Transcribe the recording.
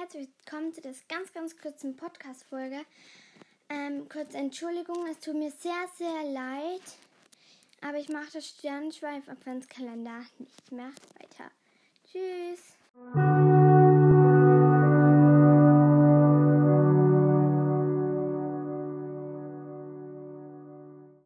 herzlich willkommen zu das ganz, ganz kurzen Podcast-Folge. Ähm, kurz Entschuldigung, es tut mir sehr, sehr leid, aber ich mache das Sternenschweif Adventskalender nicht mehr weiter.